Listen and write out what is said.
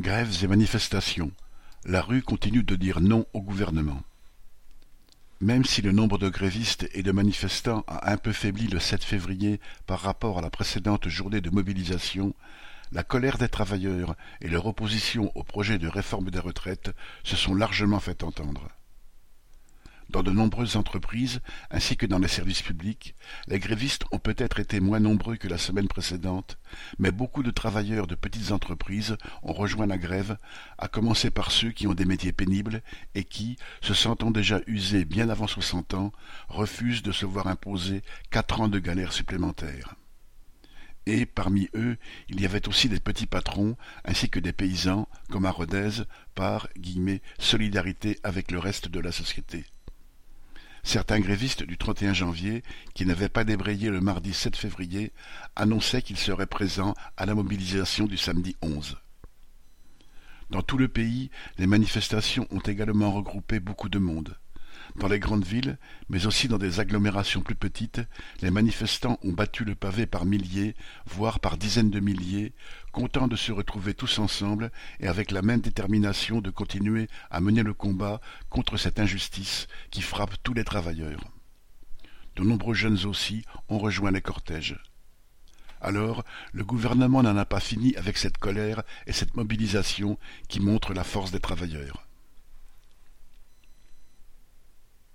Grèves et manifestations. La rue continue de dire non au gouvernement. Même si le nombre de grévistes et de manifestants a un peu faibli le 7 février par rapport à la précédente journée de mobilisation, la colère des travailleurs et leur opposition au projet de réforme des retraites se sont largement fait entendre. Dans de nombreuses entreprises, ainsi que dans les services publics, les grévistes ont peut-être été moins nombreux que la semaine précédente, mais beaucoup de travailleurs de petites entreprises ont rejoint la grève, à commencer par ceux qui ont des métiers pénibles et qui, se sentant déjà usés bien avant soixante ans, refusent de se voir imposer quatre ans de galère supplémentaires. Et, parmi eux, il y avait aussi des petits patrons, ainsi que des paysans, comme à Rodez, par guillemets, solidarité avec le reste de la société. Certains grévistes du 31 janvier, qui n'avaient pas débrayé le mardi 7 février, annonçaient qu'ils seraient présents à la mobilisation du samedi 11. Dans tout le pays, les manifestations ont également regroupé beaucoup de monde. Dans les grandes villes, mais aussi dans des agglomérations plus petites, les manifestants ont battu le pavé par milliers, voire par dizaines de milliers, contents de se retrouver tous ensemble et avec la même détermination de continuer à mener le combat contre cette injustice qui frappe tous les travailleurs. De nombreux jeunes aussi ont rejoint les cortèges. Alors, le gouvernement n'en a pas fini avec cette colère et cette mobilisation qui montrent la force des travailleurs.